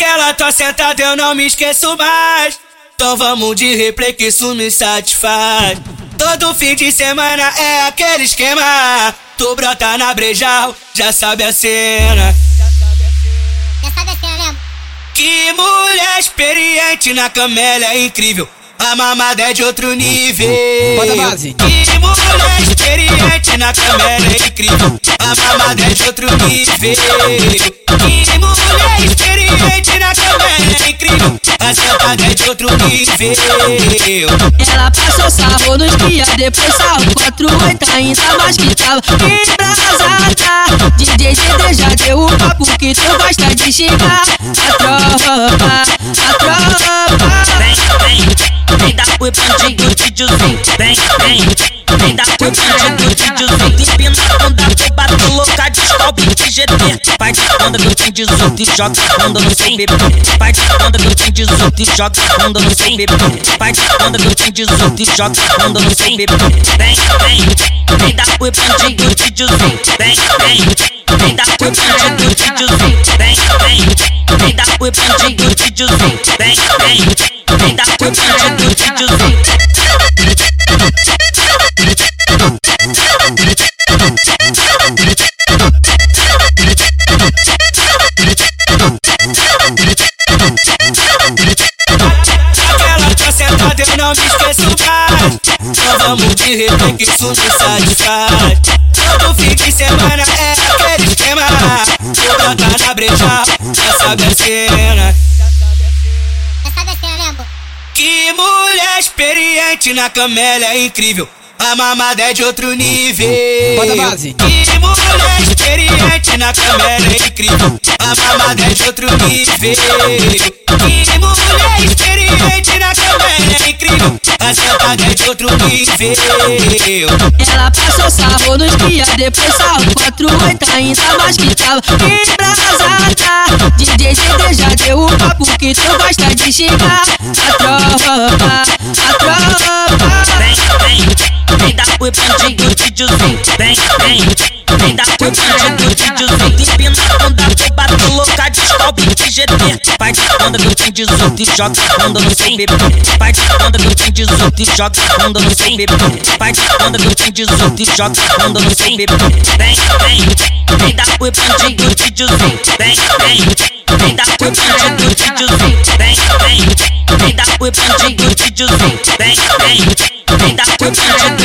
Aquela tua sentada eu não me esqueço mais. Então vamos de replay que isso me satisfaz. Todo fim de semana é aquele esquema. Tu brota na brejal, já sabe a cena. Já sabe a cena mesmo? Que mulher experiente na cama, ela é incrível. A mamada é de outro nível. Bota a base. Que mulher experiente na cama, ela é incrível. A mamada é de outro nível. Que mulher incrível. A sentada é de outro nível. Ela passou sarro nos dias, depois sarro quatro oito ainda mais que tava embrasada. DJ CD já deu o papo que tu gosta de xingar. A tropa, a tropa. Vem, vem, vem dar oi bandinho, videozinho. Vem, vem, vem dar oi bandinho, videozinho. Empina a bunda, foi onda que eu tenho 18 jogos, onda the 100 bebê. Pai, onda que eu tenho 18 jogos, onda no 100 bebê. Pai, onda que eu tenho 18 jogos, onda no 100 bebê. Vem, vem, vem dar Bang bang. Bang 18. Vem, vem, mais. Então vamos de replay que isso me satisfaz. Todo fim de semana é aquele esquema. Tu brota na brejal, já sabe a cena. Mesmo? Que mulher experiente na cama, ela é incrível. A mamada é de outro nível. Bota base. Que mulher experiente na cama, ela é incrível. A mamada é de outro nível. Que mulher experiente A sentada é de outro nível. Ela passou sarro nos dias, depois sarro quatro oito ainda mais que tava embrasada. DJ CD já deu o papo que tu gosta de xingar. A tropa, a tropa. Vem, vem, vem dar oi bandinho, videozinho. Vem, vem, vem dar oi bandinho, videozinho. Empina a bunda, foi bater louca, de GT. Vai de bunda que eu tenho 18 e joga a bunda no sem bebê. Vai de bunda que eu tenho 18 e joga a bunda no sem bebê. Vai de bunda que eu tenho 18 e joga a bunda no sem bebê. Vem, vem, vem dar oi bandinho, videozinho. Vem, vem, vem dar oi bandinho, videozinho. Vem, vem, vem dar oi bandinho, videozinho. Vem, vem, vem dar oi bandinho,